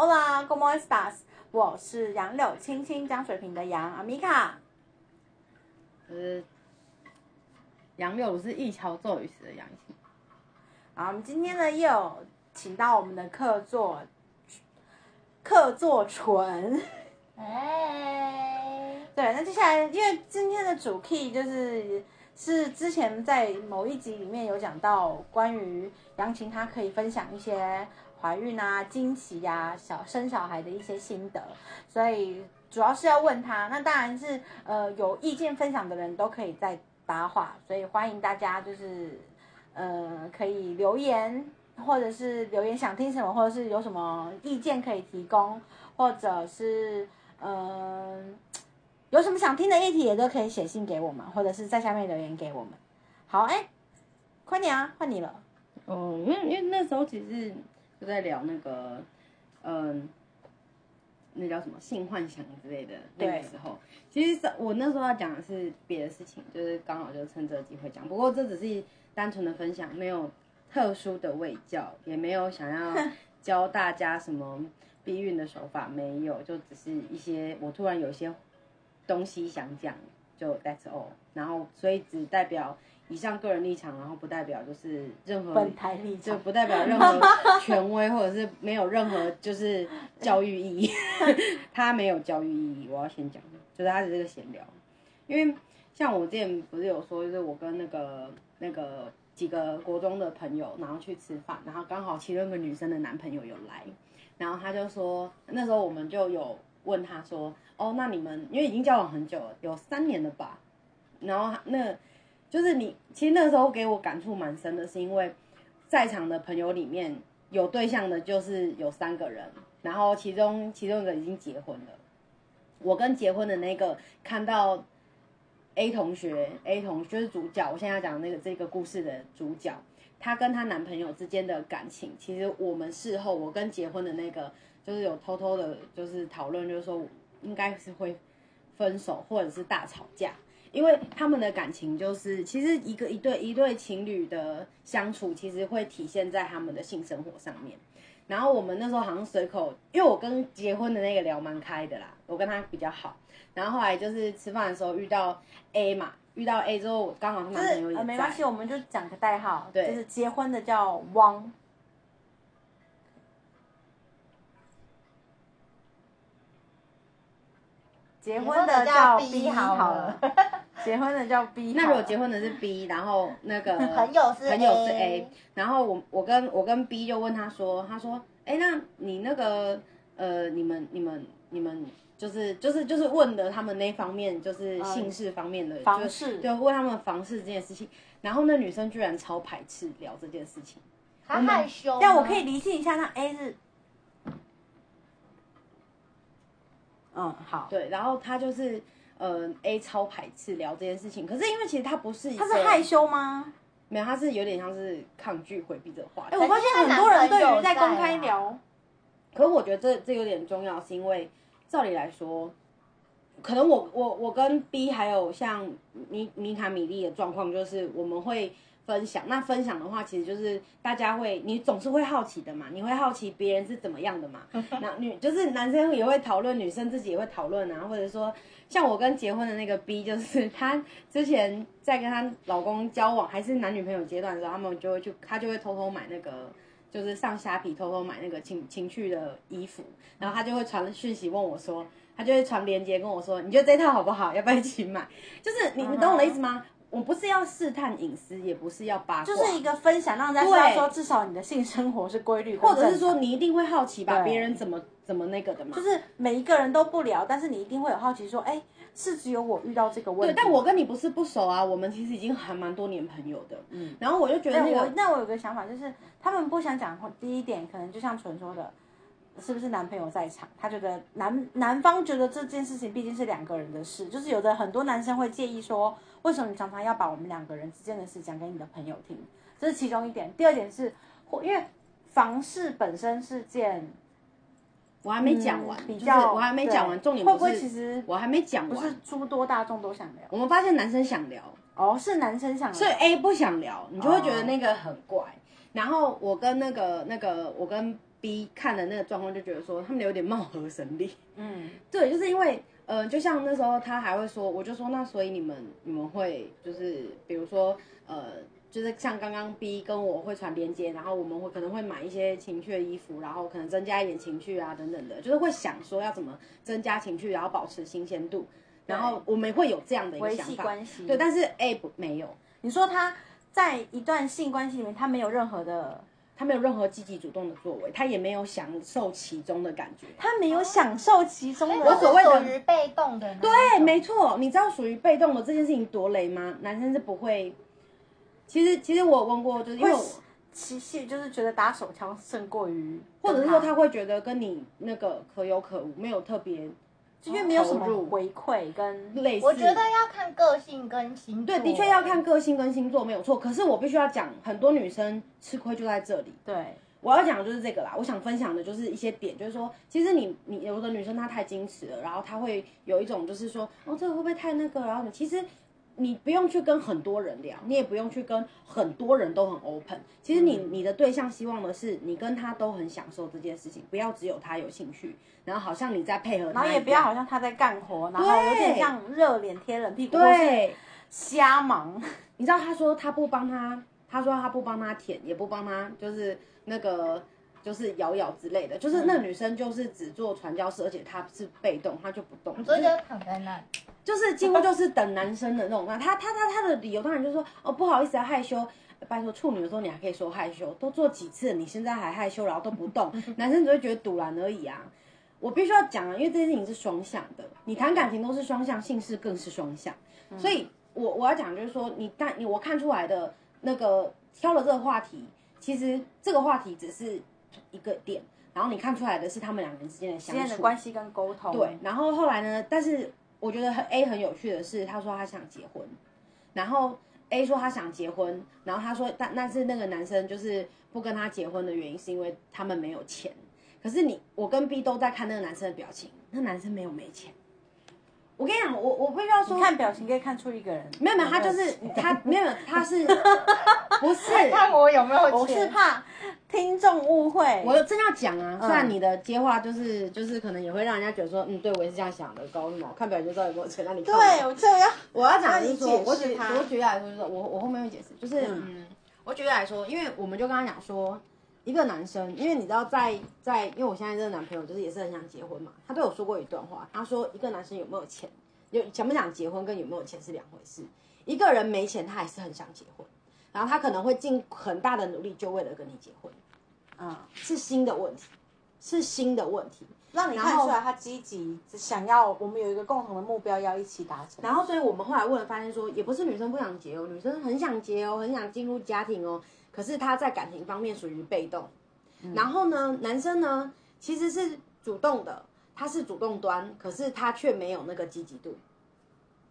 Hola，¿cómo estás？我是杨柳青青江水平的杨阿米卡。呃，杨柳是一桥骤雨时的杨青。好，我们今天呢又有请到我们的客座客座纯。哎，对，那接下来因为今天的主 key 就是是之前在某一集里面有讲到关于杨琴，她可以分享一些怀孕啊、惊喜呀、小生小孩的一些心得，所以主要是要问他。那当然是呃有意见分享的人都可以在搭话，所以欢迎大家就是呃可以留言，或者是留言想听什么，或者是有什么意见可以提供，或者是。嗯，有什么想听的议题也都可以写信给我们，或者是在下面留言给我们。好，哎，快点啊，换你了。哦，因为因为那时候其实就在聊那个，嗯，那叫什么性幻想之类的那个时候，其实我那时候要讲的是别的事情，就是刚好就趁这个机会讲。不过这只是单纯的分享，没有特殊的味教，也没有想要 教大家什么。避孕的手法没有，就只是一些我突然有些东西想讲，就 that's all。然后所以只代表以上个人立场，然后不代表就是任何本台立场，就不代表任何权威，或者是没有任何就是教育意义。他没有教育意义，我要先讲，就是他只是个闲聊。因为像我之前不是有说，就是我跟那个那个几个国中的朋友，然后去吃饭，然后刚好其中一个女生的男朋友有来。然后他就说，那时候我们就有问他说，哦，那你们因为已经交往很久了，有三年了吧？然后那，就是你其实那时候给我感触蛮深的，是因为在场的朋友里面有对象的，就是有三个人，然后其中其中一个已经结婚了。我跟结婚的那个看到 A 同学，A 同学就是主角，我现在讲那个这个故事的主角。她跟她男朋友之间的感情，其实我们事后我跟结婚的那个，就是有偷偷的，就是讨论，就是说应该是会分手或者是大吵架，因为他们的感情就是，其实一个一对一对情侣的相处，其实会体现在他们的性生活上面。然后我们那时候好像随口，因为我跟结婚的那个聊蛮开的啦，我跟他比较好。然后后来就是吃饭的时候遇到 A 嘛。遇到 A 之后，刚好他男朋友也没关系，我们就讲个代号，对，就是结婚的叫汪，结婚的叫 B 好了，结婚的叫 B。那如果结婚的是 B，然后那个朋友是朋友是 A，然后我我跟我跟 B 就问他说，他说，哎，那你那个呃，你们你们你们。就是就是就是问的他们那方面，就是姓氏方面的房事，就问他们房事这件事情。然后那女生居然超排斥聊这件事情，她害羞。但我可以理清一下，那 A 是，嗯，好，对。然后他就是呃 A 超排斥聊这件事情，可是因为其实他不是，他是害羞吗？没有，他是有点像是抗拒回避这个话题。哎，我发现很多人对于在公开聊，可是我觉得这这有点重要，是因为。照理来说，可能我我我跟 B 还有像米米卡米莉的状况，就是我们会分享。那分享的话，其实就是大家会，你总是会好奇的嘛，你会好奇别人是怎么样的嘛。那女就是男生也会讨论，女生自己也会讨论啊。或者说，像我跟结婚的那个 B，就是她之前在跟她老公交往还是男女朋友阶段的时候，他们就会去，她就会偷偷买那个。就是上虾皮偷偷买那个情情趣的衣服，然后他就会传讯息问我说，他就会传链接跟我说，你觉得这套好不好？要不要一起买？就是你你懂我的意思吗？我不是要试探隐私，也不是要八卦，就是一个分享，让大家知道说，至少你的性生活是规律，或者是说你一定会好奇吧，别人怎么怎么那个的嘛。就是每一个人都不聊，但是你一定会有好奇说，哎。是只有我遇到这个问题，对，但我跟你不是不熟啊，我们其实已经还蛮多年朋友的，嗯，然后我就觉得那个，那我有个想法，就是他们不想讲，第一点可能就像纯说的，是不是男朋友在场，他觉得男男方觉得这件事情毕竟是两个人的事，就是有的很多男生会介意说，为什么你常常要把我们两个人之间的事讲给你的朋友听，这是其中一点，第二点是，因为房事本身是件。我还没讲完，比较我还没讲完，重点会不会其实我还没讲完，不是诸多大众都想聊。我们发现男生想聊，哦，是男生想聊，所以 A 不想聊，你就会觉得那个很怪。然后我跟那个那个我跟 B 看的那个状况，就觉得说他们有点貌合神离。嗯，对，就是因为呃，就像那时候他还会说，我就说那所以你们你们会就是比如说呃。就是像刚刚 B 跟我会传连接，然后我们会可能会买一些情趣的衣服，然后可能增加一点情趣啊等等的，就是会想说要怎么增加情趣，然后保持新鲜度，然后我们会有这样的一个想法。关系。对，但是 A 不没有，你说他在一段性关系里面，他没有任何的，他没有任何积极主动的作为，他也没有享受其中的感觉。他没有享受其中的。我所谓的属于被动的对，没错，你知道属于被动的这件事情多雷吗？男生是不会。其实，其实我有问过，就是因为其实就是觉得打手枪胜过于，或者是说他会觉得跟你那个可有可无，没有特别就因为没有什么回馈跟类似。我觉得要看个性跟星座。对，的确要看个性跟星座没有错。可是我必须要讲，很多女生吃亏就在这里。对我要讲的就是这个啦。我想分享的就是一些点，就是说，其实你你有的女生她太矜持了，然后她会有一种就是说，哦，这个会不会太那个？然后你其实你不用去跟很多人聊，你也不用去跟很多人都很 open。其实你、你的对象希望的是你跟他都很享受这件事情，不要只有他有兴趣，然后好像你在配合他，然后也不要好像他在干活，然后有点像热脸贴冷屁股，对。瞎忙。你知道他说他不帮他，他说他不帮他舔，也不帮他就是那个就是摇摇之类的，就是那女生就是只做传教士，而且她是被动，她就不动，所以就躺在那里。就是几乎就是等男生的那种。那他他他他的理由当然就是说哦不好意思啊害羞。拜托，处女的时候你还可以说害羞，都做几次，你现在还害羞，然后都不动，男生只会觉得堵然而已啊。我必须要讲啊，因为这件事情是双向的，你谈感情都是双向，性事更是双向，所以我我要讲就是说，你但你我看出来的那个挑了这个话题，其实这个话题只是一个点，然后你看出来的是他们两个人之间的之间相处的关系跟沟通，对，，然后后来呢？但是我觉得很 A 很有趣的是，他说他想结婚，然后 A 说他想结婚，然后他说但但是那个男生就是不跟他结婚的原因是因为他们没有钱。可是你我跟 B 都在看那个男生的表情，那男生没有没钱。我跟你讲，我我必须要说，你看表情可以看出一个人没有没有，他就是他 没有他是 不是？看我有没有我是。怕听众误会，我真要讲啊，虽然你的接话就是就是可能也会让人家觉得说，嗯，对我也是这样想的，搞什么？看表情就知道有没有钱，那你对，我就要我要讲的就是说，我举解释。它我举例来说，就是我我后面会解释，就是嗯，我举例来说，因为我们就刚刚讲说，一个男生，因为你知道在在，因为我现在这个男朋友就是也是很想结婚嘛，他对我说过一段话，他说一个男生有没有钱，有想不想结婚跟有没有钱是两回事，一个人没钱他还是很想结婚，然后他可能会尽很大的努力就为了跟你结婚，嗯，是新的问题，是新的问题，让你看出来他积极，想要我们有一个共同的目标要一起达成。然后，所以我们后来问了，发现说，也不是女生不想结哦，女生很想结哦，很想进入家庭哦。可是她在感情方面属于被动。然后呢，男生呢其实是主动的，他是主动端，可是他却没有那个积极度。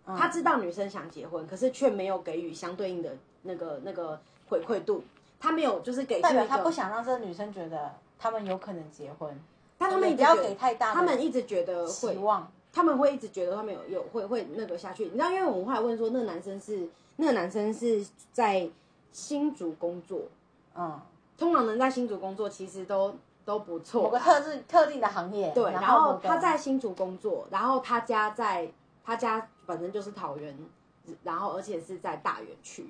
他知道女生想结婚，可是却没有给予相对应的那个那个回馈度。他没有就是给出代表，他不想让这个女生觉得他们有可能结婚，但他们不要给太大他们一直觉得希会望。他们会一直觉得他们有有会会那个下去，你知道，因为我们后来问说，那个男生是那个男生是在新竹工作，嗯，通常能在新竹工作其实都都不某错个，特定特定的行业，对。然然后他在新竹工作，然后他家在他家本身就是桃园，然后而且是在大园区。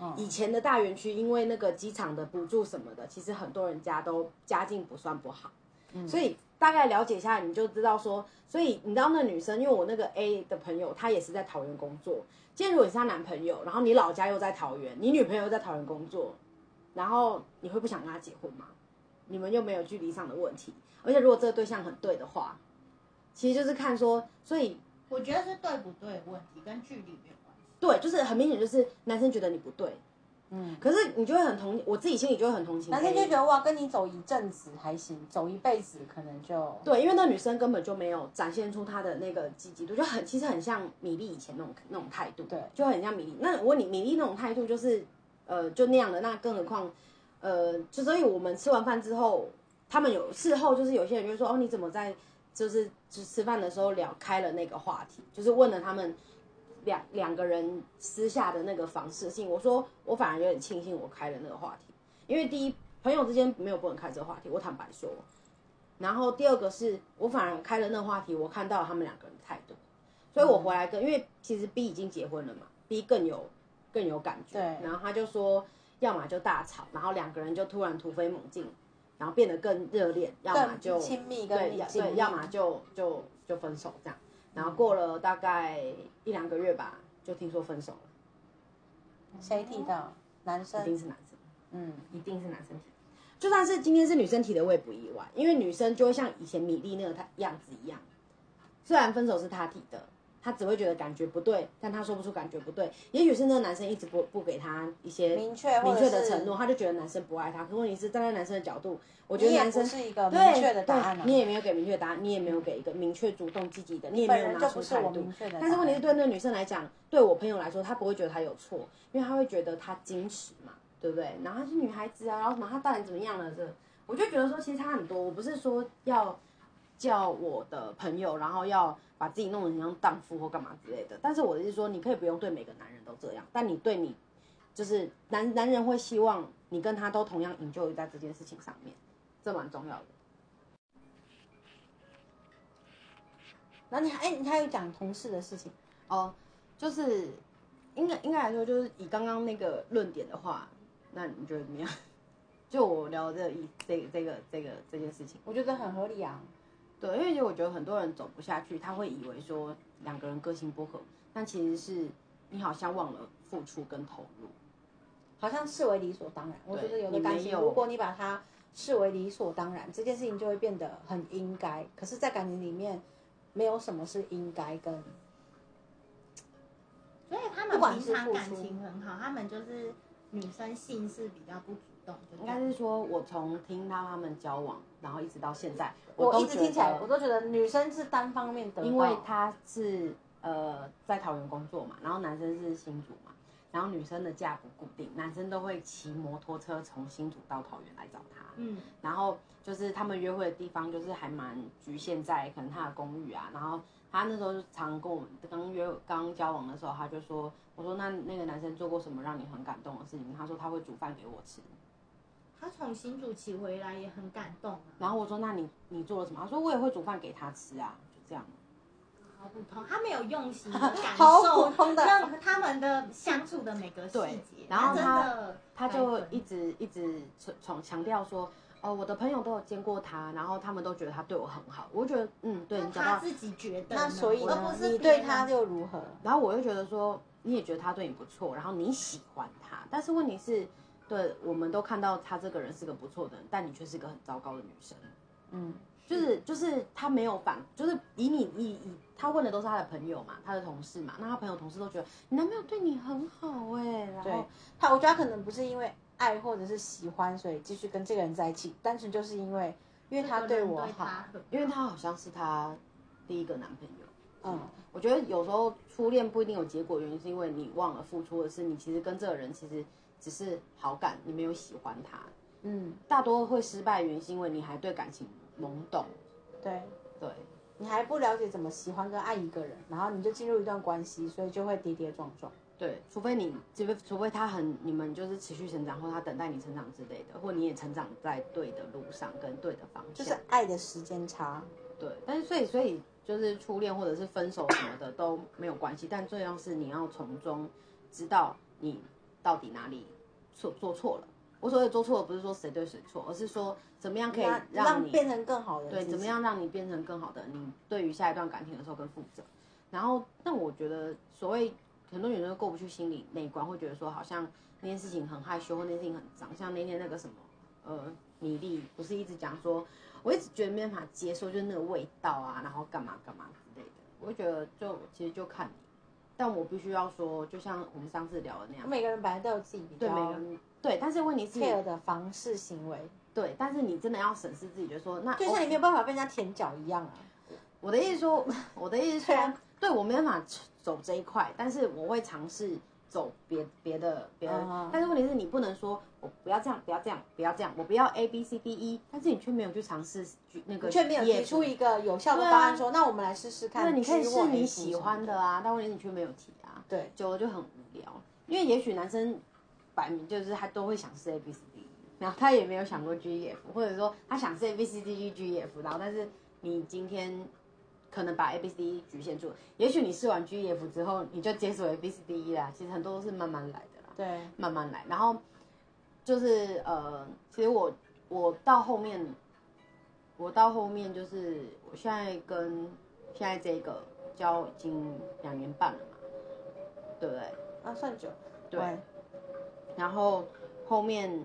嗯以前的大园区，因为那个机场的补助什么的，其实很多人家都家境不算不好，嗯所以大概了解一下，你就知道说，所以你知道那女生，因为我那个 A 的朋友，她也是在桃园工作。今天如果你是她男朋友，然后你老家又在桃园，你女朋友又在桃园工作，然后你会不想跟她结婚吗？你们又没有距离上的问题，而且如果这个对象很对的话，其实就是看说，所以我觉得是对不对的问题，跟距离没有。对，就是很明显就是男生觉得你不对，嗯，可是你就会很同，我自己心里就会很同情。男生就觉得哇，跟你走一阵子还行，走一辈子可能就对，因为那女生根本就没有展现出她的那个积极度，就很其实很像米粒以前那种那种态度，对就很像米粒。那我问你，米粒那种态度就是呃就那样的，那更何况呃，就所以我们吃完饭之后，他们有事后就是有些人就说哦你怎么在就是就吃饭的时候聊开了那个话题，就是问了他们两两个人私下的那个房事性，我说我反而有点庆幸我开了那个话题。因为第一朋友之间没有不能开这个话题，我坦白说。然后第二个是我反而开了那个话题，我看到他们两个人的态度，所以我回来跟，因为其实 B 已经结婚了嘛，B 更有更有感觉。对然后他就说，要么就大吵，然后两个人就突然突飞猛进，然后变得更热恋，要么就亲密对，要对，跟紧密，要么就就就分手这样。然后过了大概一两个月吧，就听说分手了，谁提的？男生一定，是男生。嗯，一定是男生提。就算是今天是女生提的，我也不意外，因为女生就会像以前米粒那个她样子一样，虽然分手是她提的，她只会觉得感觉不对，但他说不出感觉不对。也许是那个男生一直不不给他一些明确明确的承诺，他就觉得男生不爱他。可问题是站在男生的角度，我觉得男生是一个明确的答案啊，你也没有给明确答案，你也没有给一个明确、主动、积极的，你也没有拿出态度。但是问题是对那个女生来讲，对我朋友来说，她不会觉得她有错，因为她会觉得她矜持嘛，对不对？然后她是女孩子啊，然后什么她到底怎么样了？这我就觉得说，其实差很多。我不是说要叫我的朋友，然后要把自己弄得很像荡妇或干嘛之类的。但是我的意思是说，你可以不用对每个男人都这样，但你对你就是男男人会希望你跟他都同样 enjoy 在这件事情上面，这蛮重要的。然后你还哎，你还有讲同事的事情，哦，就是应该应该来说，就是以刚刚那个论点的话，那你觉得怎么样？就我聊这个意这个这个这个这件事情，我觉得很合理啊。对，因为其实我觉得很多人走不下去，他会以为说两个人个性不合，但其实是你好像忘了付出跟投入。好像视为理所当然。我觉得有的你感情，如果你把它视为理所当然，这件事情就会变得很应该。可是，在感情里面，没有什么是应该跟所以他不们平常感情很好，他们就是女生性是比较不主动，应该是说，我从听到他们交往，然后一直到现在，我一直听起来，我都觉得女生是单方面得到，因为他是呃在桃园工作嘛，然后男生是新竹嘛，然后女生的假不固定，男生都会骑摩托车从新竹到桃园来找她，嗯，然后就是他们约会的地方就是还蛮局限在可能他的公寓啊，然后他那时候就常跟我们刚约刚交往的时候，他就说，我说那那个男生做过什么让你很感动的事情？他说他会煮饭给我吃，他从新竹骑回来也很感动啊，然后我说那你你做了什么？他说我也会煮饭给他吃啊，就这样。好普通，他没有用心地感 好受普通的让他们的相处的每个细节，然后他的他就一直一直从强调说，哦，我的朋友都有见过他，然后他们都觉得他对我很好。我觉得，嗯，对你讲到，他自己觉得，那所以而呢不，是你对他就如何？然后我又觉得说，你也觉得他对你不错，然后你喜欢他，但是问题是，对我们都看到他这个人是个不错的人，但你却是个很糟糕的女生。嗯，就是就是他没有反，就是以你以以他问的都是他的朋友嘛，他的同事嘛，那他朋友同事都觉得你男朋友对你很好哎、然对后他，我觉得他可能不是因为爱或者是喜欢，所以继续跟这个人在一起，单纯就是因为因为他对我好，因为他好像是他第一个男朋友。嗯，我觉得有时候初恋不一定有结果，原因是因为你忘了付出的是你其实跟这个人其实只是好感，你没有喜欢他。嗯，大多会失败原因是因为你还对感情懵懂。对。对，你还不了解怎么喜欢跟爱一个人，然后你就进入一段关系，所以就会跌跌撞撞。对，除非你，除非除非他很，你们就是持续成长，或他等待你成长之类的，或你也成长在对的路上跟对的方向。就是爱的时间差。对，但是所以所以就是初恋或者是分手什么的都没有关系，但最重要是你要从中知道你到底哪里错做错了。我所谓做错了，不是说谁对谁错，而是说怎么样可以让让你变成更好的对，怎么？样让你变成更好的你？对于下一段感情的时候更负责。然后，但我觉得所谓很多女生都过不去心理那一关，会觉得说好像那件事情很害羞，或那件事情很脏。像那天那个什么，呃，米粒不是一直讲说，我一直觉得没办法接受，就是那个味道啊，然后干嘛干嘛之类的。我就觉得就其实就看你，但我必须要说，就像我们上次聊的那样，每个人本来都有自己比对每较个人对，但是问题是 care 的方式行为，对，但是你真的要审视自己，就说那就像你没有办法被人家舔脚一样啊。我的意思说，我的意思说，对啊对我没办法走这一块，但是我会尝试走别别的别的。嗯但是问题是你不能说我不要这样，不要这样，不要这样，我不要 A B C D E，但是你却没有去尝试举那个，却没有提出一个有效的方案，说、那我们来试试看。那，你可以试你喜欢的啊，但问题是你却没有提啊，对，久了就很无聊。因为也许男生摆明就是他都会想试 A B C D E，然后他也没有想过 G E F，或者说他想试 A B C D G G E F，然后但是你今天可能把 A B C D E 局限住了，也许你试完 G E F 之后，你就解锁 A B C D E 啦。其实很多都是慢慢来的啦，对，慢慢来。然后就是呃，其实我我到后面，我到后面就是我现在跟现在这个交已经两年半了嘛，对不对？啊，算久，对。然后后面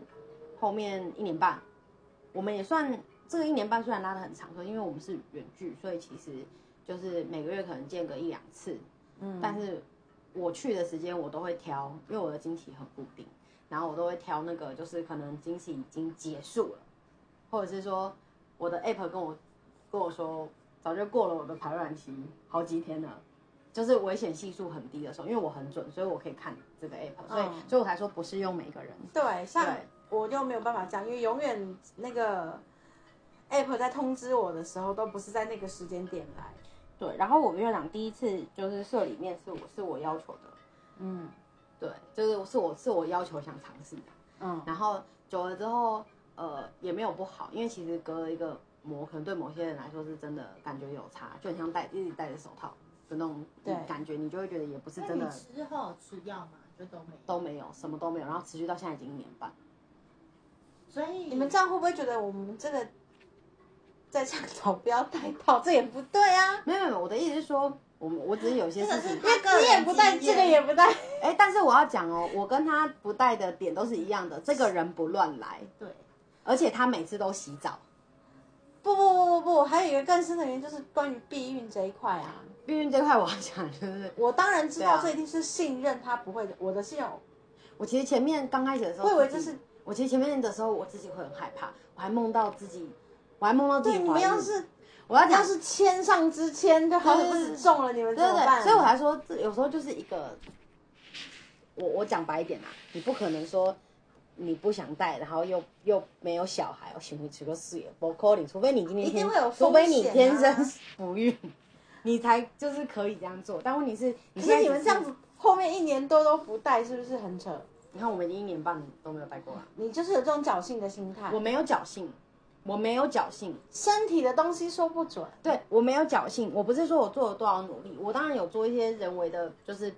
后面一年半，我们也算这个一年半虽然拉的很长，可因为我们是远距，所以其实就是每个月可能见个一两次。嗯，但是我去的时间我都会挑，因为我的经期很固定，然后我都会挑那个就是可能经期已经结束了，或者是说我的 app 跟我跟我说早就过了我的排卵期好几天了。就是危险系数很低的时候，因为我很准，所以我可以看这个 app，所以所以我才说不适用每个人。对，像我就没有办法讲，因为永远那个 app 在通知我的时候，都不是在那个时间点来。对，然后我们院长第一次就是社里面是我是我要求的，嗯，对，就是是我是我要求想尝试的，嗯，然后久了之后，呃，也没有不好，因为其实隔了一个膜，可能对某些人来说是真的感觉有差，就很像戴一直戴着手套。的那种感觉，你就会觉得也不是真的。之后吃药嘛，就都没都没有，什么都没有，然后持续到现在已经一年半。所以你们这样会不会觉得我们这个在倡导不要戴套？这也不对啊！没有没有，我的意思是说，我我只是有些事情，这也不戴，这个也不戴。哎，但是我要讲哦，我跟他不戴的点都是一样的，这个人不乱来，对，而且他每次都洗澡。不不不不不，还有一个更深的原因就是关于避孕这一块啊。避孕这块，我要讲就是，我当然知道这一定是信任他不会的。我的信任，我其实前面刚开始的时候，我以为这是我其实前面的时候，我自己会很害怕，我还梦到自己，我还梦到自己怀孕。你们要是我要讲是签上之签，就好死不死中了，你们怎么办？所以我才说，这有时候就是一个，我我讲白一点啊，你不可能说你不想带，然后又又没有小孩，我行不出个事业，不可能，除非你今天一定会有，除非你天生不孕。你才就是可以这样做，但问题是，可是你们这样子后面一年多都不带，是不是很扯？你看我们已经一年半都没有带过了。你就是有这种侥幸的心态。我没有侥幸，我没有侥幸。身体的东西说不准。对我没有侥幸，我不是说我做了多少努力，我当然有做一些人为的，就是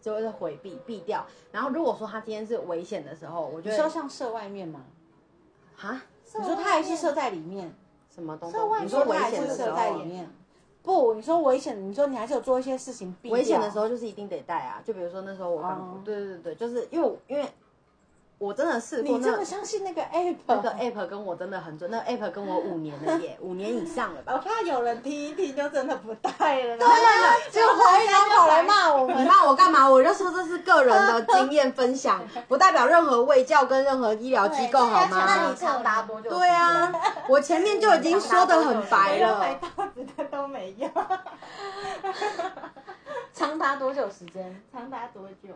就是回避避掉。然后如果说他今天是危险的时候，我觉得说像射外面吗？哈？你说他还是射在里面？什么东西？你说危险的射在里面？不，你说危险，你说你还是有做一些事情避。危险的时候就是一定得带啊，就比如说那时候我刚，对对对，就是因为因为。我真的试过，你这么相信那个 app？那个 app 跟我真的很准，那 app 跟我五年了耶，五年以上了吧？我怕有人听一听就真的不带了。对啊，就怀疑他跑来骂我们，你骂我干嘛？我就说这是个人的经验分享，不代表任何卫教跟任何医疗机构，好吗？那你长达多久？对啊，我前面就已经说的很白了。买刀子的都没用。长达多久时间？长达多久？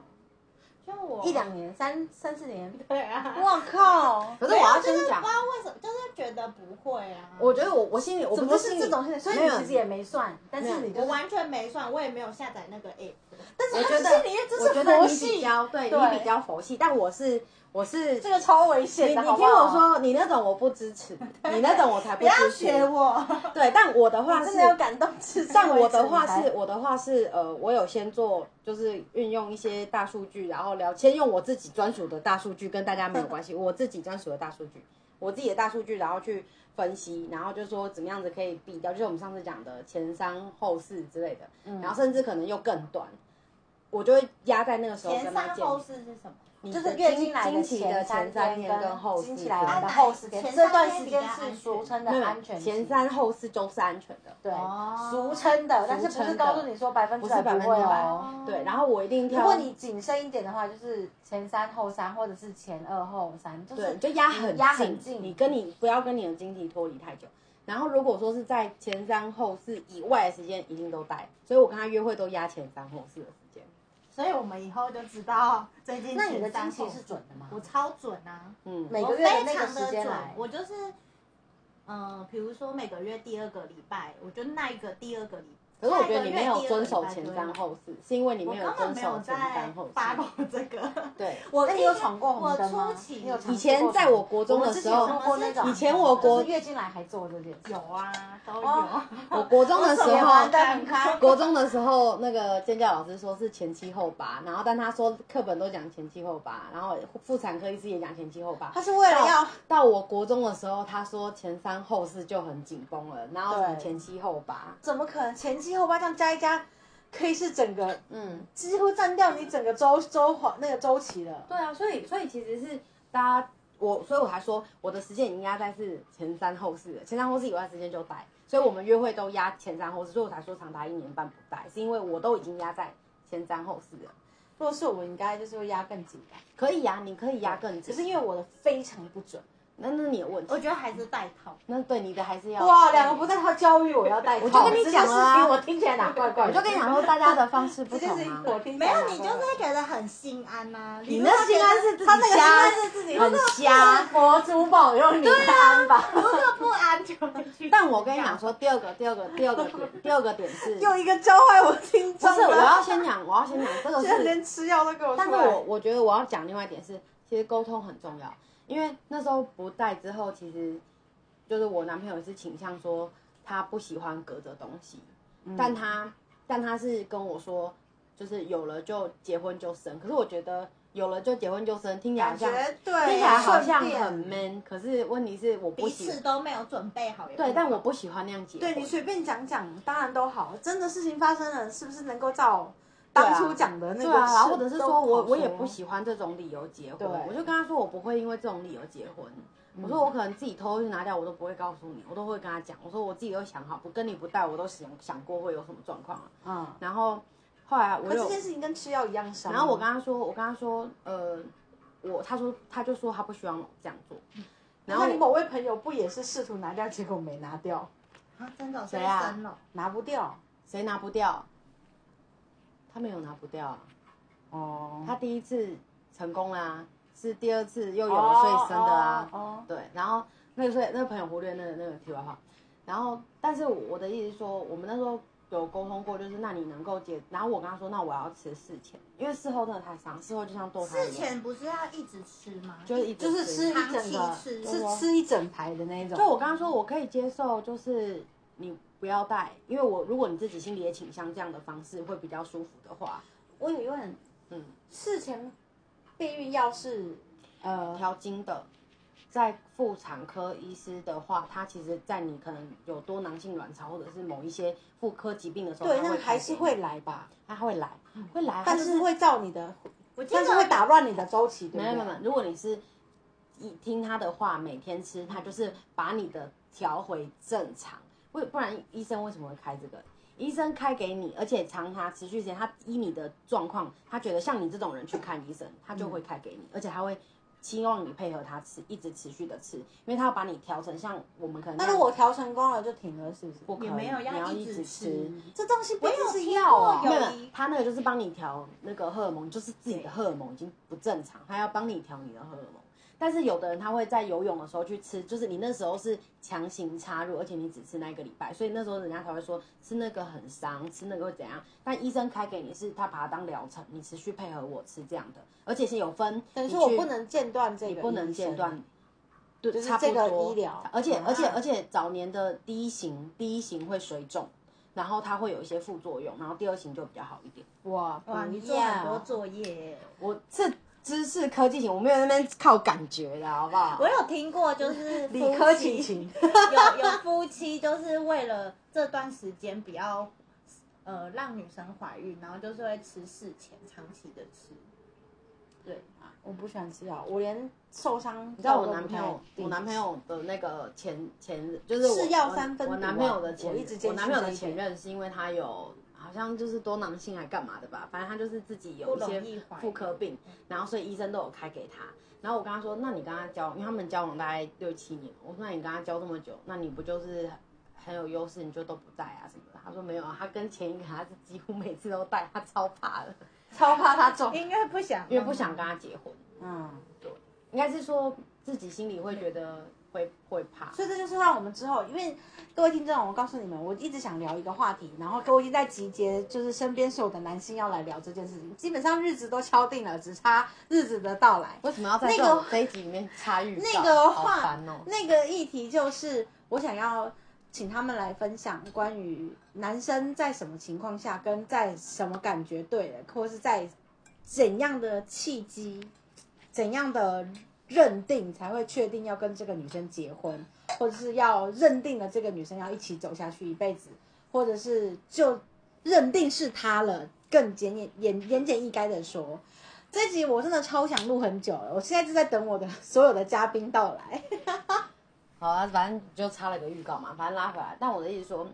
一两年，三三四年，对啊，我靠！可是我要先讲，不知道为什么，就是觉得不会啊。我觉得我我心里，我不是这种心理，所以你其实也没算，但是你我完全没算，我也没有下载那个 app。但是我觉得，我觉得你比较对你比较佛系，但我是。我是这个超危险的，你听我说，你那种我不支持，你那种我才不支持。不要学我。对，但我的话是真的有感动。但我的话是，我的话是，呃，我有先做，就是运用一些大数据，然后聊，先用我自己专属的大数据，跟大家没有关系，我自己专属的大数据，我自己的大数据，然后去分析，然后就说怎么样子可以避掉，就是我们上次讲的前三后四之类的，然后甚至可能又更短，我就会压在那个时候。前三后四是什么？就是月经来的前三天跟后四天的后四天，这段时间是俗称的安全前三后四周是安全的，对，俗称的，但是不是告诉你说百分之百不会哦？对，然后我一定挑。如果你谨慎一点的话，就是前三后三，或者是前二后三，就是就压很压很近，你跟你不要跟你的经体脱离太久。然后如果说是在前三后四以外的时间，一定都带。所以我跟他约会都压前三后四的时间。所以我们以后就知道最近那你的经期是准的吗？我超准啊，嗯，每个月的那个时间来，我就是，嗯，比如说每个月第二个礼拜，我就那一个第二个礼可是我觉得你没有遵守前三后四，是因为你没有遵守前三后四。follow 这个。对，我那你有闯过红灯吗我初？以前在我国中的时候以前我国月经来还做这件事。有啊，都有。哦我国中的时候。国中的时候，那个尖叫老师说是前七后八，然后但他说课本都讲前七后八，然后妇产科医师也讲前七后八。他是为了要到我国中的时候，他说前三后四就很紧绷了，然后前七后八，怎么可能前七后八这样加一加，可以是整个嗯，几乎占掉你整个周周环那个周期了。对啊，所以所以其实是大家我，所以我还说我的时间已经压在是前三后四了，前三后四以外的时间就带，所以我们约会都压前三后四，所以我才说长达一年半不带，是因为我都已经压在前三后四了。如果是我，应该就是会压更紧的，可以呀、你可以压更紧，只是因为我的非常不准。那那你的问题我，觉得还是带套。那对你的还是要哇，两个不带套教育我要带套，我就跟你讲了啊我听起来哪怪怪的。我就跟你讲说，大家的方式不同啊。我听没有，你就是会觉得很心安呐、你那心安是自己他那个心安是自己很瞎。佛珠保佑你安吧。如果不安就去。但我跟你讲说，第二个，第二个，第二个点，第二个点是，又一个教坏我听众不是我，要先讲，我要先讲这个现在是连吃药都给我出来。但是我我觉得我要讲另外一点是，其实沟通很重要，因为那时候不带之后，其实就是我男朋友是倾向说他不喜欢隔着东西，嗯但他但他是跟我说，就是有了就结婚就生，可是我觉得有了就结婚就生，听起来好像对，听起来好像很 man，可是问题是我不彼喜此都没有准备好。对，但我不喜欢那样结婚。对你随便讲讲，当然都好。真的事情发生了，是不是能够照当初讲的那个对啊，然后事或者是说我我也不喜欢这种理由结婚，我就跟他说我不会因为这种理由结婚。我说我可能自己偷偷去拿掉，我都不会告诉你，我都会跟他讲。我说我自己都想好，不跟你不带，我都想想过会有什么状况了。嗯。然后后来我有可这，件事情跟吃药一样伤。然后我跟他说，我跟他说，呃，我他说他就说他不希望我这样做。然后你某位朋友不也是试图拿掉，结果没拿掉，啊，真的谁啊生了，拿不掉？谁拿不掉？他没有拿不掉啊，哦，他第一次成功啦、是第二次又有了所以生的啊。哦，哦对，然后那个所以那个朋友忽略那个那个题外话，然后但是我的意思是说，我们那时候有沟通过，就是那你能够接，然后我跟他说，那我要吃事前，因为事后真的太伤，事后就像堕胎一样，事前不是要一直吃吗？就是一直就是吃一整个，吃是吃一整排的那一种。就我刚刚说，我可以接受，就是你不要带，因为我如果你自己心里也倾向这样的方式会比较舒服的话，我有疑问，嗯，事前避孕药是呃调经的。在妇产科医师的话，他其实，在你可能有多囊性卵巢或者是某一些妇科疾病的时候，对，那还是会来吧，他会来，会来，但是会照你的，我但是会打乱你的周期，对不对？没有没有，没有如果你是一听他的话，每天吃，他就是把你的调回正常。为不然医生为什么会开这个？医生开给你，而且长他持续时间，他依你的状况，他觉得像你这种人去看医生，他就会开给你，而且他会期望你配合他吃，一直持续的吃，因为他要把你调成像我们可能那如果调成功了就停了，是不是？不可以，也没有你要一直直吃。这东西不是药啊过，有没有，他那个就是帮你调那个荷尔蒙，就是自己的荷尔蒙已经不正常，他要帮你调你的荷尔蒙。但是有的人他会在游泳的时候去吃，就是你那时候是强行插入，而且你只吃那一个礼拜，所以那时候人家才会说吃那个很伤，吃那个会怎样。但医生开给你是他把它当疗程，你持续配合我吃这样的，而且是有分，等于说我不能间断这个，你不能间断，，对，就是差不这个多医疗而且啊而且而且早年的第一型第一型会水肿，然后它会有一些副作用，然后第二型就比较好一点。哇哇，你做很多，作业。我是知识科技型，我没有在那边靠感觉的好不好我？有听过，就是理科情情，有有夫妻就是为了这段时间比较呃让女生怀孕，然后就是会吃事前长期的吃。对，我不喜欢吃药，我连受伤，你知道我男朋友，我男朋友的那个前前就是我是药三分毒啊我男朋友的前我我男朋友的前任是因为他有好像就是多囊性还干嘛的吧，反正他就是自己有一些妇科病，然后所以医生都有开给他。然后我跟他说，那你跟他交往，因为他们交往大概六七年，我说那你跟他交这么久，那你不就是很有优势，你就都不带啊什么的？他说没有啊，他跟前一个他是几乎每次都带，他超怕的，超怕他中，应该不想，因为不想跟他结婚。嗯，对应该是说自己心里会觉得会会怕。所以这就是让我们之后，因为各位听众，我告诉你们，我一直想聊一个话题，然后各位已经在集结，就是身边所有的男性要来聊这件事情，基本上日子都敲定了，只差日子的到来。为什么要在那个这一集里面插预？那个好话哦。那个议题就是我想要请他们来分享关于男生在什么情况下跟在什么感觉对了，或是在怎样的契机、怎样的认定才会确定要跟这个女生结婚，或者是要认定了这个女生要一起走下去一辈子，或者是就认定是她了，更简言言言简意赅的说。这集我真的超想录很久了，我现在就在等我的所有的嘉宾到来。好啊，反正就插了个预告嘛，反正拉回来。但我的意思说，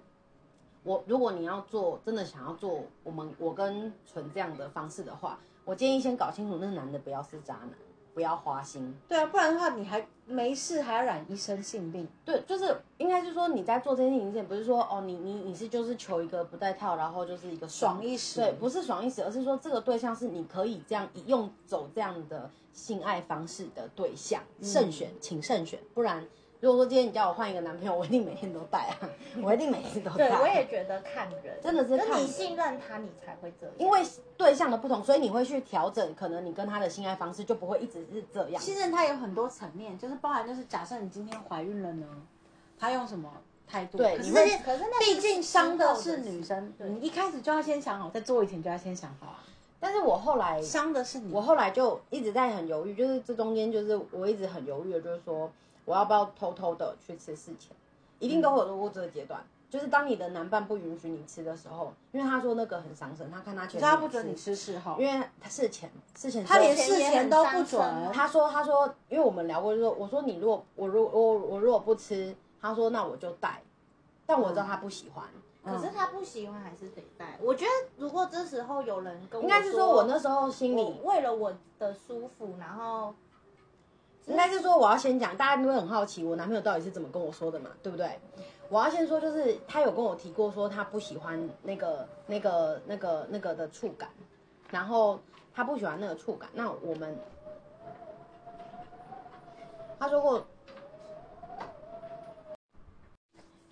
我如果你要做，真的想要做我们我跟纯这样的方式的话，我建议先搞清楚那个男的不要是渣男，不要花心。对啊，不然的话你还没事还要染一身性病。对，就是应该是说你在做这件事情之前，不是说哦，你你你是就是求一个不带套，然后就是一个爽一时对，不是爽一时，而是说这个对象是你可以这样用走这样的性爱方式的对象，慎选，请慎选，不然。如果说今天你叫我换一个男朋友，我一定每天都带啊，我一定每次都带。对，我也觉得看人，真的是看你信任他，你才会这样。因为对象的不同，所以你会去调整，可能你跟他的性爱方式就不会一直是这样。信任他有很多层面，就是包含就是假设你今天怀孕了呢，他用什么态度？可是对你那毕竟伤的是是女生，你一开始就要先想好，在做以前就要先想好啊。但是我后来，伤的是你，我后来就一直在很犹豫，就是这中间就是我一直很犹豫的，就是说我要不要偷偷的去吃事前，一定都会有过这个阶段。就是当你的男伴不允许你吃的时候，因为他说那个很伤身，他看他前可是他不准你吃事后，因为他事前事前他连事前都不准。他说他说，因为我们聊过，就说我说你如果我如我我如果不吃，他说那我就带，但我知道他不喜欢。可是他不喜欢还是得带。我觉得如果这时候有人跟我应该是说我那时候心里为了我的舒服，然后应该是说我要先讲，大家都会很好奇我男朋友到底是怎么跟我说的嘛，对不对？我要先说，就是他有跟我提过说他不喜欢那个那个那个那个的触感，然后他不喜欢那个触感。那我们他说过，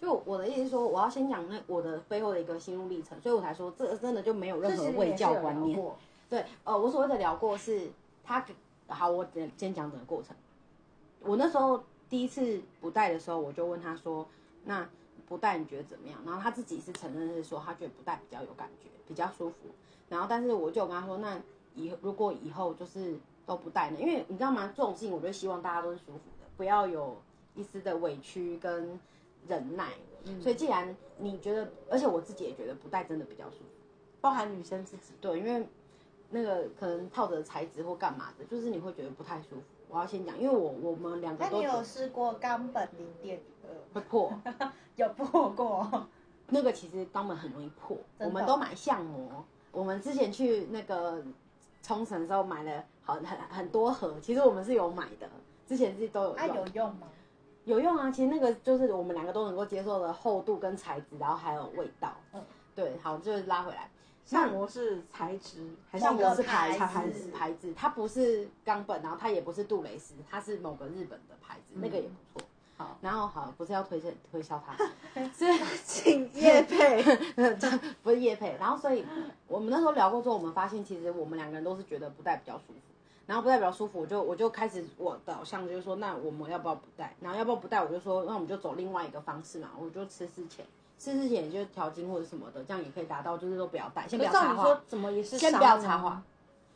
就我的意思是说，我要先讲那我的背后的一个心路历程，所以我才说这真的就没有任何卫教观念。对，呃，我所谓的聊过是他给好，我先先讲整个过程。我那时候第一次不带的时候，我就问他说：“那不带你觉得怎么样？”然后他自己是承认是说他觉得不带比较有感觉，比较舒服。然后但是我就跟他说：“那以如果以后就是都不带呢？因为你知道吗？这种事情我就希望大家都是舒服的，不要有一丝的委屈跟忍耐。所以既然你觉得，而且我自己也觉得不带真的比较舒服。包含女生自己。对，因为那个可能套着材质或干嘛的，就是你会觉得不太舒服。我要先讲，因为我我们两个那你有试过冈本零点二？会破，有破过？那个其实肛门很容易破。真的我们都买相膜，我们之前去那个冲绳的时候买了好很很多盒，其实我们是有买的，之前是都有啊，用。有用吗？有用啊，其实那个就是我们两个都能够接受的厚度跟材质，然后还有味道。嗯对，好，就是拉回来。相模是材质还是像我是牌子牌牌子牌子，它不是冈本，然后它也不是杜蕾斯，它是某个日本的牌子，那个也不错。好，然后好，不是要推荐推销它，是请 叶配。不是叶配。然后所以我们那时候聊过之后，我们发现其实我们两个人都是觉得不戴比较舒服。然后不戴比较舒服，我就我就开始我导向就是说，那我们要不要不戴？然后要不要不戴？我就说，那我们就走另外一个方式嘛，我就吃之前，吃之前就调经或者什么的，这样也可以达到，就是都不要带，先不要插说，怎么也是先不要伤啊插话，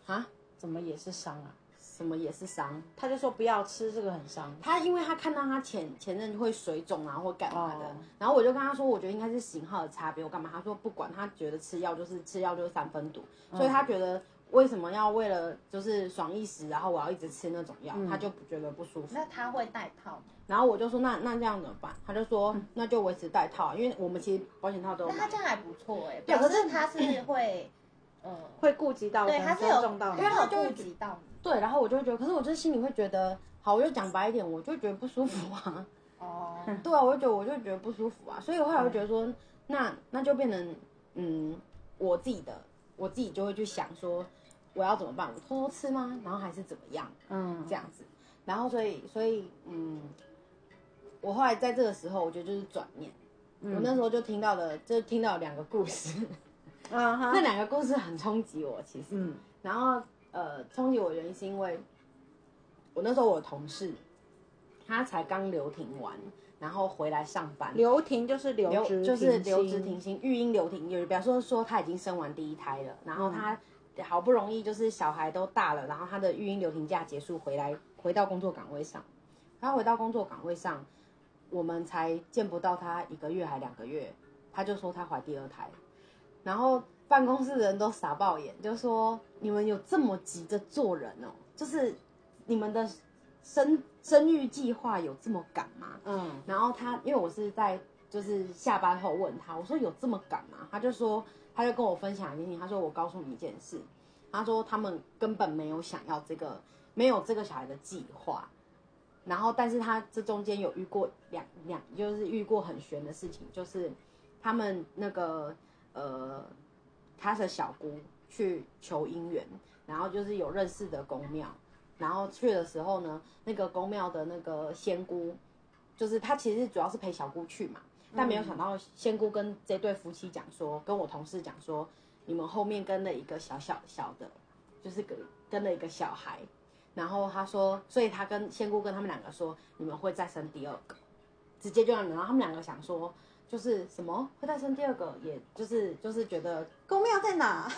啊，怎么也是伤啊？什么也是伤。他就说不要吃这个很伤。他因为他看到他前前任会水肿啊或干嘛的，哦然后我就跟他说，我觉得应该是型号的差别，我干嘛？他说不管，他觉得吃药就是吃药就是三分毒，所以他觉得为什么要为了就是爽一时，然后我要一直吃那种药，他就不觉得不舒服。那他会戴套吗？然后我就说那那这样怎么办？他就说那就维持戴套，因为我们其实保险套都有那他这。样还不错哎，对可是表示他是会，呃，会顾及到，对，他是有尊重到你因为他有就会顾及到你。对，然后我就会觉得，可是我就是心里会觉得，好，我就讲白一点，我就觉得不舒服啊。哦，对啊，我就觉得我就觉得不舒服啊，所以我后来就觉得说，那那就变成嗯，我自己的，我自己就会去想说，我要怎么办？我偷偷吃吗？然后还是怎么样？嗯这样子，然后所以所以嗯，我后来在这个时候，我觉得就是转念。我那时候就听到了，就听到两个故事，嗯那两个故事很冲击我，其实。嗯然后呃，冲击我原因是因为我那时候我的同事，他才刚留停完，然后回来上班。留停就是留就是停留职停薪，育婴留停，有比方说说他已经生完第一胎了，然后他好不容易就是小孩都大了，然后他的育婴留停假结束回来，回到工作岗位上，他回到工作岗位上，我们才见不到他一个月还两个月，他就说他怀第二胎，然后办公室的人都傻爆眼，就说你们有这么急着做人哦，就是你们的生生育计划有这么赶吗？嗯然后他因为我是在就是下班后问他，我说有这么赶吗？他就说他就跟我分享一件事情，他说我告诉你一件事，他说他们根本没有想要这个没有这个小孩的计划，然后但是他这中间有遇过两两就是遇过很悬的事情，就是他们那个呃他的小姑去求姻缘，然后就是有认识的公庙，然后去的时候呢，那个公庙的那个仙姑，就是他其实主要是陪小姑去嘛，但没有想到仙姑跟这对夫妻讲说，跟我同事讲说，你们后面跟了一个小小小的，就是跟跟了一个小孩，然后他说，所以他跟仙姑跟他们两个说，你们会再生第二个，直接就让，然后他们两个想说。就是什么会再生第二个，也就是就是觉得公庙在哪？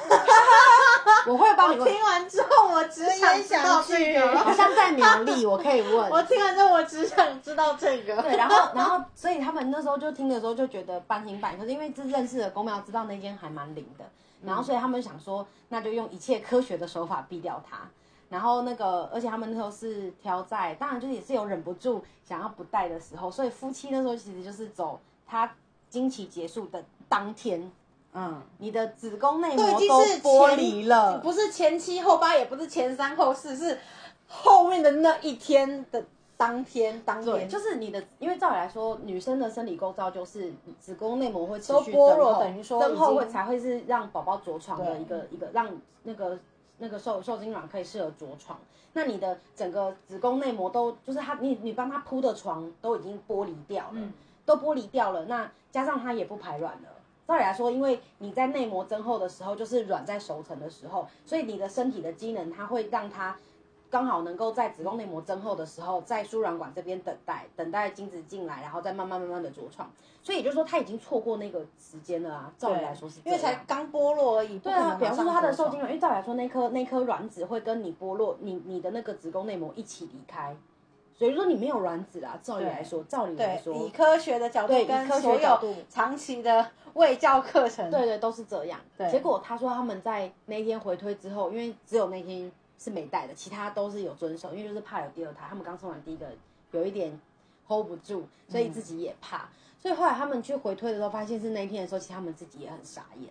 我会帮你问，听完之后，我只想知道这个。好像在苗栗，我可以问。我听完之后，我只想知道这个。对，然后然后所以他们那时候就听的时候就觉得半信半疑，可是因为是认识的公庙，知道那间还蛮灵的，然后所以他们想说，那就用一切科学的手法避掉它。然后那个，而且他们那时候是挑在，当然就是也是有忍不住想要不带的时候，所以夫妻那时候其实就是走他经期结束的当天，嗯，你的子宫内膜都已经是剥离了，不是前七后八，也不是前三后四，是后面的那一天的当天当对，天，就是你的，因为照理来说，女生的生理构造就是子宫内膜会持续都剥落增厚等于说增厚已经会才会是让宝宝着床的对一个一个让那个那个受受精卵可以适合着床。那你的整个子宫内膜都就是它，你你帮它铺的床都已经剥离掉了，嗯都剥离掉了。那加上它也不排卵了。照理来说，因为你在内膜增厚的时候，就是卵在熟成的时候，所以你的身体的机能，它会让它刚好能够在子宫内膜增厚的时候，在输卵管这边等待，等待精子进来，然后再慢慢慢慢的着床。所以也就是说，他已经错过那个时间了啊。照理来说是因为才刚剥落而已。对啊，比方说它的受精，卵，因为照理来说，那颗那颗卵子会跟你剥落，你你的那个子宫内膜一起离开，所以说你没有卵子啦。照理来说，照理来，说以，科学的角度以跟科学所有角度长期的卫教课程，对对，都是这样。对结果他说他们在那一天回推之后，因为只有那天是没带的，其他都是有遵守，因为就是怕有第二胎，他们刚生完第一个有一点 hold 不住，所以自己也怕。所以后来他们去回推的时候，发现是那一天的时候，其实他们自己也很傻眼。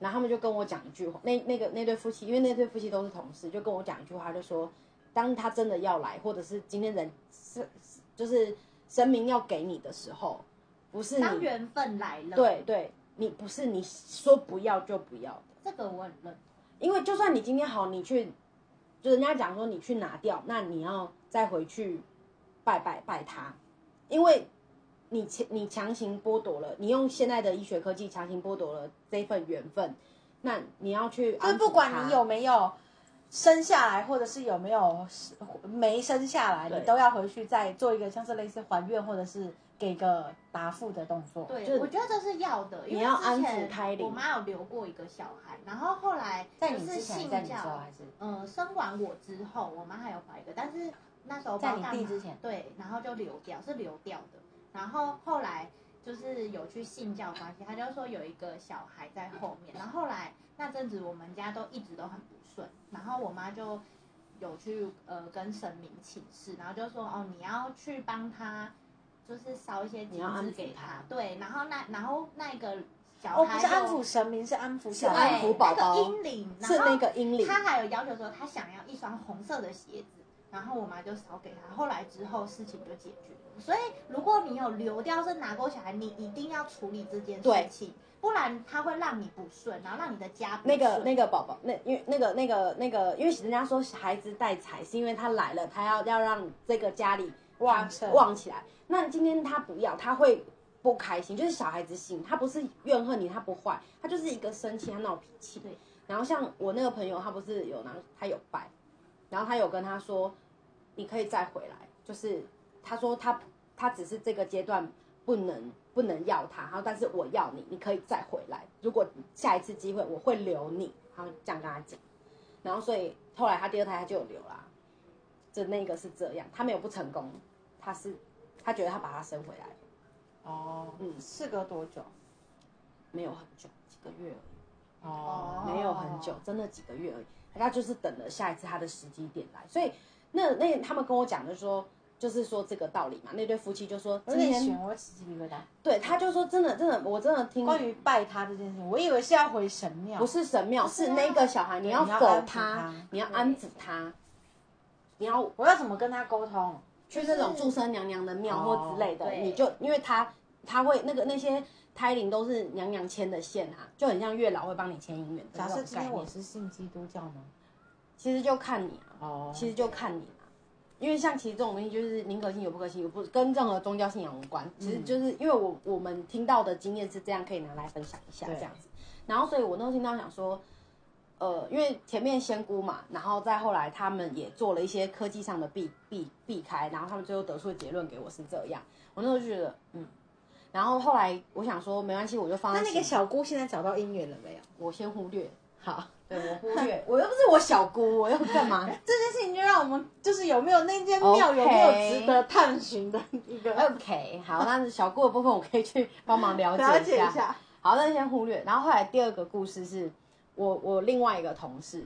然后他们就跟我讲一句话，那那个那对夫妻，因为那对夫妻都是同事，就跟我讲一句话，就说当他真的要来，或者是今天人是就是神明要给你的时候，不是你当缘分来了，，对对，你不是你说不要就不要的，这个我很认同。因为就算你今天好，你去，就人家讲说你去拿掉，那你要再回去拜拜拜他，因为你强你强行剥夺了，你用现在的医学科技强行剥夺了这份缘分，那你要去就是不管你有没有生下来，或者是有没有没生下来，对你都要回去再做一个像是类似还愿或者是给个答复的动作。对，我觉得这是要的，因为你要安之前抚胎灵我妈有留过一个小孩，然后后来就是在你之前，信在你之后教还，是呃，生完我之后，我妈还有怀一个，但是那时候在你弟之前？对，然后就流掉，是流掉的。然后后来就是有去信教关系，他就说有一个小孩在后面。然后后来那阵子我们家都一直都很不顺，然后我妈就有去呃跟神明请示，然后就说哦你要去帮他，就是烧一些金子给他他，对，然后那然后那个小哦，孩不是安就抚神明，是安抚小对。安抚宝宝那个阴灵，然后是那个阴灵，他还有要求说他想要一双红色的鞋子，然后我妈就烧给他。后来之后事情就解决了。所以如果你有流掉是拿过小孩，你一定要处理这件事情，不然他会让你不顺，然后让你的家那个那个宝宝，那因为那个那个那个，因为人家说孩子带财，是因为他来了，他要要让这个家里旺旺起来。那今天他不要，他会不开心，就是小孩子心，他不是怨恨你，他不坏，他就是一个生气，他闹脾气。对。然后像我那个朋友，他不是有拿，他有拜，然后他有跟他说，你可以再回来，就是他说他他只是这个阶段不能不能要他，然后但是我要你，你可以再回来，如果下一次机会我会留你，他这样跟他讲，然后所以后来他第二胎他就有留啦，就那个是这样，他没有不成功，他是他觉得他把他生回来，哦，嗯。事隔多久？没有很久，几个月而已。哦，没有很久，真的几个月而已。他就是等了下一次他的时机点来，所以那那他们跟我讲的说，就是说这个道理嘛。那对夫妻就说有今天我起鸡皮疙瘩。对，他就说真的真的，我真的听关于拜他这件事情，我以为是要回神庙，不是神庙，是那个小孩，你要否他他，你要安抚他，你要我要怎么跟他沟通？去那种祝生娘娘的庙或之类的，你就因为他他会那个那些胎灵都是娘娘牵的线啊，就很像月老会帮你牵姻缘的假设。今天我是信基督教呢？其实就看你啊，哦其实就看你嘛，因为像其实这种东西就是宁可信有不可信，有不跟任何宗教信仰无关。其实就是因为我我们听到的经验是这样，可以拿来分享一下对这样子。然后所以我那时候听到想说，呃，因为前面仙姑嘛，然后再后来他们也做了一些科技上的避避避开，然后他们最后得出的结论给我是这样。我那时候就觉得嗯，然后后来我想说没关系，我就放在那那个小姑现在找到姻缘了没有？我先忽略，好，对我忽略，我又不是我小姑，我又干嘛？这件事情就让我们就是有没有那间庙有没有值得探寻的一个 OK，好，那小姑的部分我可以去帮忙了解一下。一下。好，那先忽略。然后后来第二个故事是我我另外一个同事，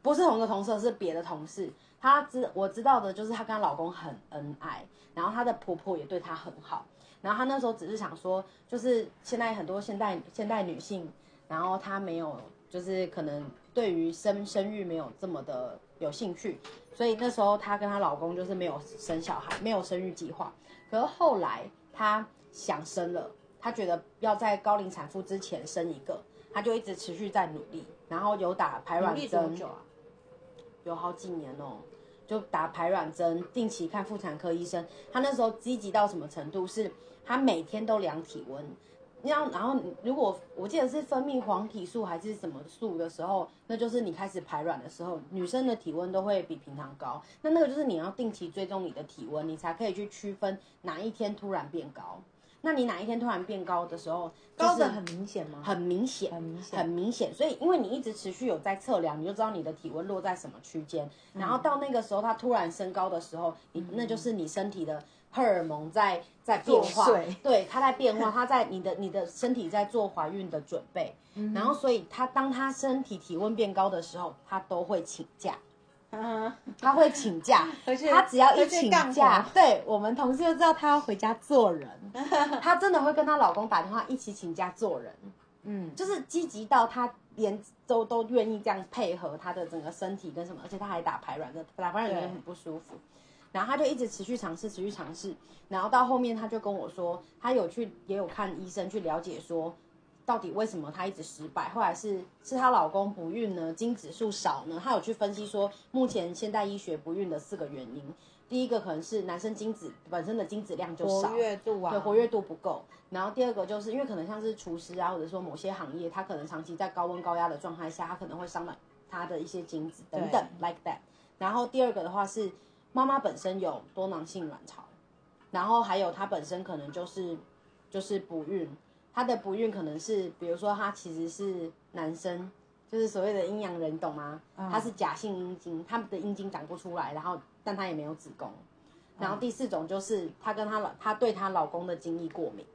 不是同一个同事，是别的同事。她知我知道的就是她跟她老公很恩爱，然后她的婆婆也对她很好。然后她那时候只是想说，就是现在很多现代现代女性，然后她没有就是可能对于生生育没有这么的有兴趣，所以那时候她跟她老公就是没有生小孩，没有生育计划。可是后来她想生了，她觉得要在高龄产妇之前生一个，她就一直持续在努力，然后有打排卵针？有好几年哦，就打排卵针，定期看妇产科医生。她那时候积极到什么程度？是她每天都量体温。要然后如果我记得是分泌黄体素还是什么素的时候，那就是你开始排卵的时候，女生的体温都会比平常高。那那个就是你要定期追踪你的体温，你才可以去区分哪一天突然变高。那你哪一天突然变高的时候，高的很明显吗？很明显，很明显很明显。所以，因为你一直持续有在测量，你就知道你的体温落在什么区间。然后到那个时候，它突然升高的时候，你那就是你身体的荷尔蒙在在变化对，它在变化，它在你的你的身体在做怀孕的准备。然后，所以它当它身体体温变高的时候，它都会请假。嗯，他会请假回去，他只要一请假活，对我们同事就知道他要回家做人。她真的会跟她老公打电话一起请假做人，嗯，就是积极到她连都都愿意这样配合她的整个身体跟什么，而且她还打排卵针，打排卵针对很不舒服。然后他就一直持续尝试，持续尝试，然后到后面他就跟我说，他有去也有看医生去了解说，到底为什么他一直失败？后来是是她老公不孕呢，精子数少呢？她有去分析说，目前现代医学不孕的四个原因，第一个可能是男生精子本身的精子量就少，活跃度啊，对，活跃度不够。然后第二个就是因为可能像是厨师啊，或者说某些行业，他可能长期在高温高压的状态下，他可能会伤到他的一些精子等等，like that。然后第二个的话是妈妈本身有多囊性卵巢，然后还有她本身可能就是就是不孕，她的不孕可能是比如说她其实是男生。就是所谓的阴阳人，懂吗？她是假性阴茎，他的阴茎长不出来，然后但她也没有子宫。然后第四种就是她跟她老，她对她老公的精液过敏，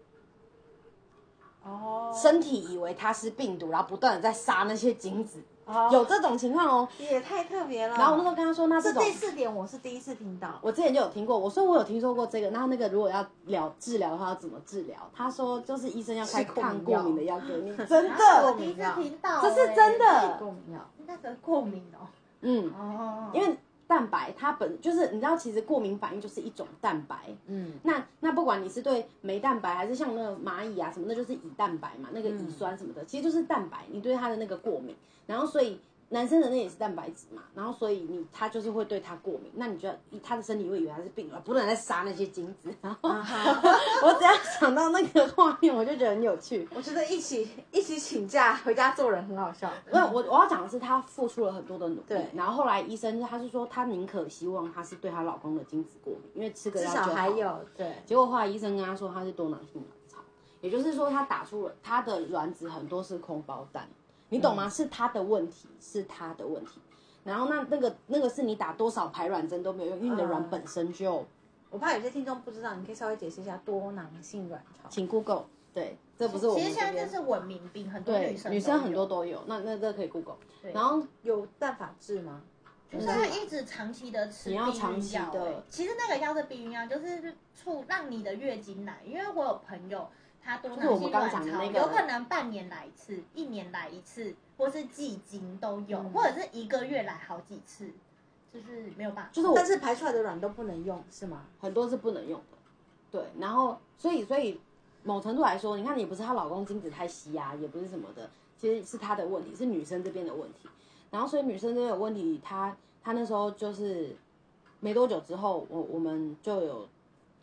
哦，身体以为他是病毒，然后不断的在杀那些精子，哦有这种情况哦。也太特别了。然后我那时候跟他说，那这种这第四点我是第一次听到，我之前就有听过，我说我有听说过这个，然后那个如果要疗治疗的话，要怎么治疗？他说就是医生要开抗过敏的药给你，真啊的我，第一次听到、这是真的欸过敏药。那个过敏哦。嗯，哦，因为蛋白它本就是你知道，其实过敏反应就是一种蛋白，嗯，那那不管你是对酶蛋白还是像那个蚂蚁啊什么，那就是乙蛋白嘛，那个乙酸什么的，其实就是蛋白，你对它的那个过敏。然后所以男生的那也是蛋白质嘛，然后所以你他就是会对他过敏，那你就要他的身体会以为他是病了，不能再杀那些精子。然后 我只要想到那个画面，我就觉得很有趣。我觉得一起一起请假回家做人很好笑。因为我我要讲的是，她付出了很多的努力对，然后后来医生他是说，她宁可希望她是对她老公的精子过敏，因为吃个至少药就好还有对，结果后来医生跟她说她是多囊性卵巢，也就是说她打出了她的卵子很多是空包蛋，你懂吗？是他的问题，是他的问题。然后那那个那个是你打多少排卵针都没有用，因为你的卵嗯本身就，我怕有些听众不知道，你可以稍微解释一下多囊性卵巢。请 Google，对，这不是我其实现在这是文明病，很多对女生女生很多都有，那那这可以 Google。对然后有办法治吗？就是会一直长期的吃你避孕要长期药、的欸其实那个药是避孕药，就是促让你的月经来。因为我有朋友，他多囊性就是我们刚卵巢，讲的那个有可能半年来一次，一年来一次，或是季经都有，嗯或者是一个月来好几次，就是没有办法。就是我但是排出来的卵都不能用是吗？很多是不能用的，对，然后所以所以某程度来说，你看也不是她老公精子太稀啊，也不是什么的，其实是她的问题，是女生这边的问题。然后所以女生这边有问题，她她那时候就是没多久之后，我我们就有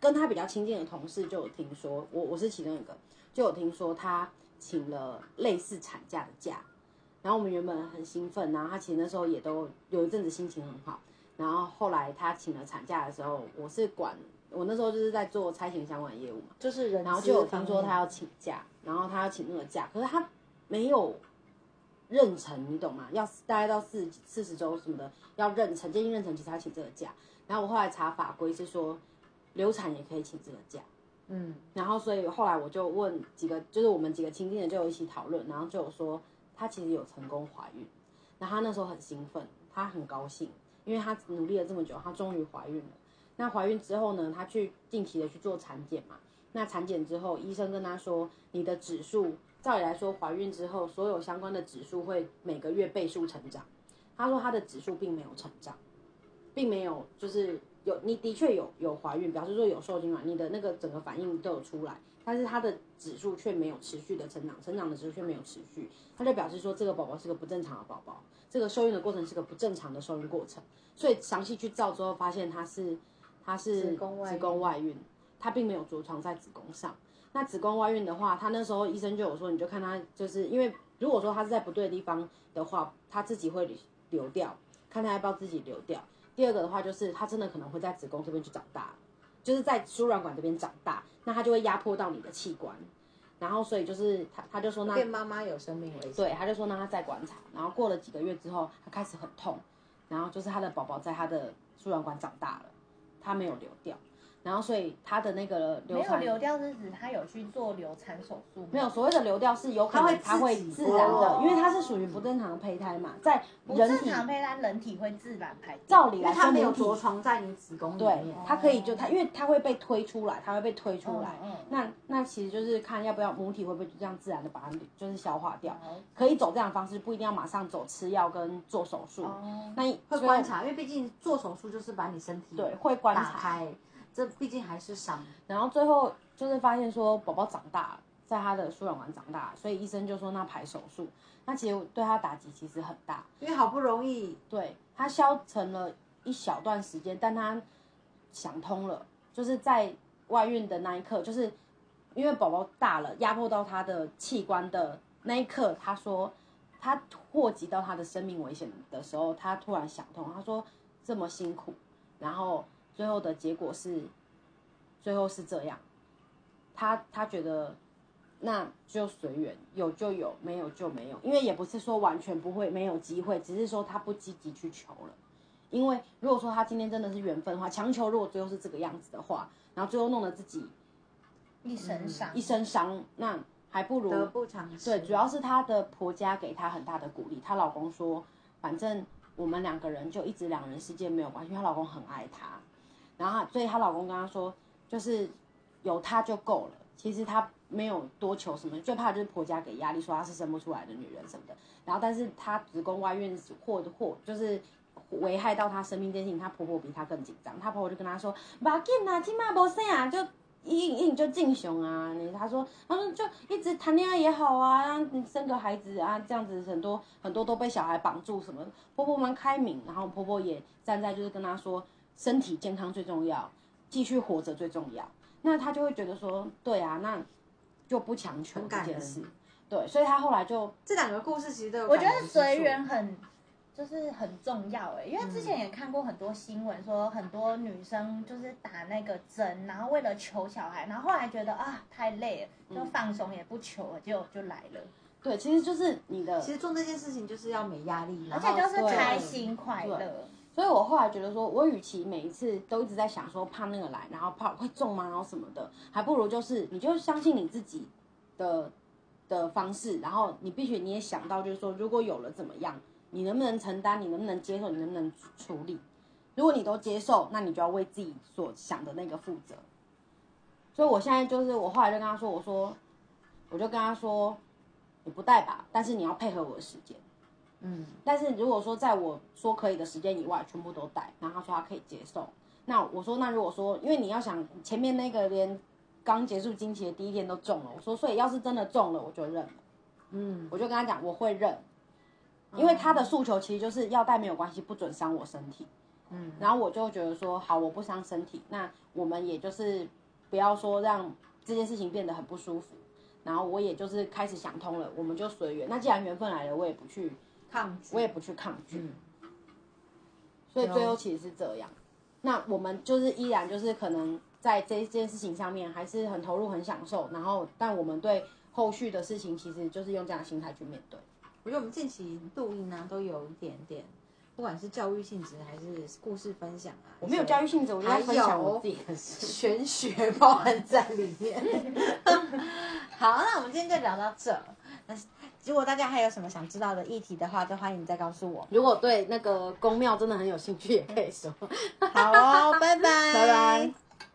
跟他比较亲近的同事就有听说，我我是其中一个，就有听说他请了类似产假的假，然后我们原本很兴奋，然后他其实那时候也都有一阵子心情很好。然后后来他请了产假的时候，我是管我那时候就是在做拆行相关业务嘛，就是人，然后就有听说他要请假，然后他要请那个假，可是他没有妊娠，你懂吗？要大概到四四十周什么的要妊娠，接近妊娠期他请这个假。然后我后来查法规是说，流产也可以请这个假。嗯，然后所以后来我就问几个，就是我们几个亲近的就有一起讨论，然后就有说她其实有成功怀孕，然后她那时候很兴奋，她很高兴，因为她努力了这么久，她终于怀孕了。那怀孕之后呢，她去定期的去做产检嘛。那产检之后，医生跟她说，你的指数，照理来说，怀孕之后所有相关的指数会每个月倍数成长。她说她的指数并没有成长，并没有就是有你的确有有怀孕，表示说有受精卵，你的那个整个反应都有出来，但是它的指数却没有持续的成长，成长的指数却没有持续，它就表示说这个宝宝是个不正常的宝宝，这个受孕的过程是个不正常的受孕过程，所以详细去照之后发现它是它是子宫外孕子宫外孕，它并没有着床在子宫上。那子宫外孕的话，他那时候医生就有说，你就看他就是因为如果说他是在不对的地方的话，他自己会流掉，看他要不要自己流掉。第二个的话就是它真的可能会在子宫这边去长大，就是在输卵管这边长大，那它就会压迫到你的器官，然后所以就是他他就说那对妈妈有生命危险。对，他就说让他再观察，然后过了几个月之后，他开始很痛，然后就是他的宝宝在他的输卵管长大了，他没有流掉，然后所以他的那个流没有产流掉是指他有去做流产手术吗？没有所谓的流掉是有可能它它会自己会自然的，哦因为它是属于不正常的胚胎嘛，在不人体正常胚胎人体会自然排掉。照理来说因为它没有着床在你子宫里对面，，它可以就它，因为它会被推出来，它会被推出来。嗯嗯那那其实就是看要不要母体会不会就这样自然的把它就是消化掉，可以走这样的方式，不一定要马上走吃药跟做手术。哦，那会观察，因为毕竟做手术就是把你身体对会观打察，开，这毕竟还是伤。然后最后就是发现说宝宝长大了，在他的输卵管长大，所以医生就说那排手术。那其实对他打击其实很大，因为好不容易对他消沉了一小段时间，但他想通了，就是在外孕的那一刻，就是因为宝宝大了，压迫到他的器官的那一刻，他说他祸及到他的生命危险的时候，他突然想通，他说这么辛苦，然后最后的结果是，最后是这样，他他觉得那就随缘，有就有，没有就没有，因为也不是说完全不会没有机会，只是说他不积极去求了。因为如果说他今天真的是缘分的话，强求如果最后是这个样子的话，然后最后弄得自己一身伤，一身伤，那还不如得不偿失。对，主要是她的婆家给她很大的鼓励。她老公说，反正我们两个人就一直两人世界没有关系，因为她老公很爱她。然后，所以她老公跟她说，就是有她就够了。其实她没有多求什么，最怕就是婆家给压力，说她是生不出来的女人什么的。然后，但是她子宫外孕或或就是危害到她生命这件事情，她婆婆比她更紧张。她婆婆就跟她说：“不要紧啦，起码不生啊，就硬硬就敬雄啊，你他说她说就一直谈恋爱也好啊，生个孩子啊，这样子很多很多都被小孩绑住什么。婆婆蛮开明，然后婆婆也站在就是跟她说，身体健康最重要，继续活着最重要。那他就会觉得说，对啊，那就不强求这件事。对，所以他后来就这两个故事其实都有我觉得随缘很就是很重要哎，因为之前也看过很多新闻，说很多女生就是打那个针，然后为了求小孩，然后后来觉得啊太累了，就放松也不求了，就就来了，对，其实就是你的其实做这件事情就是要没压力，而且就是开心快乐。所以我后来觉得说，我与其每一次都一直在想说怕那个来，然后怕会中吗，然后什么的，还不如就是你就相信你自己的的方式，然后你必须你也想到就是说，如果有了怎么样，你能不能承担，你能不能接受，你能不能处理？如果你都接受，那你就要为自己所想的那个负责。所以我现在就是，我后来就跟他说，我说，我就跟他说，你不带吧，但是你要配合我的时间。嗯，但是如果说在我说可以的时间以外，全部都带，然后他说他可以接受，那我说那如果说，因为你要想前面那个连刚结束经期的第一天都中了，我说所以要是真的中了，我就认。了，嗯，我就跟他讲我会认，因为他的诉求其实就是要带没有关系，不准伤我身体，嗯，然后我就觉得说好，我不伤身体，那我们也就是不要说让这件事情变得很不舒服，然后我也就是开始想通了，我们就随缘，那既然缘分来了，我也不去。抗拒，我也不去抗拒，嗯所以最后其实是这样。那我们就是依然就是可能在这件事情上面还是很投入、很享受，然后但我们对后续的事情其实就是用这样的心态去面对。我觉得我们近期录音呢，都有一点点，不管是教育性质还是故事分享啊，我没有教育性质，我就在分享我自己的。玄学包含在里面。好，那我们今天就聊到这。那如果大家还有什么想知道的议题的话，都欢迎你再告诉我。如果对那个宫庙真的很有兴趣，也可以说。好哦，拜拜，拜拜。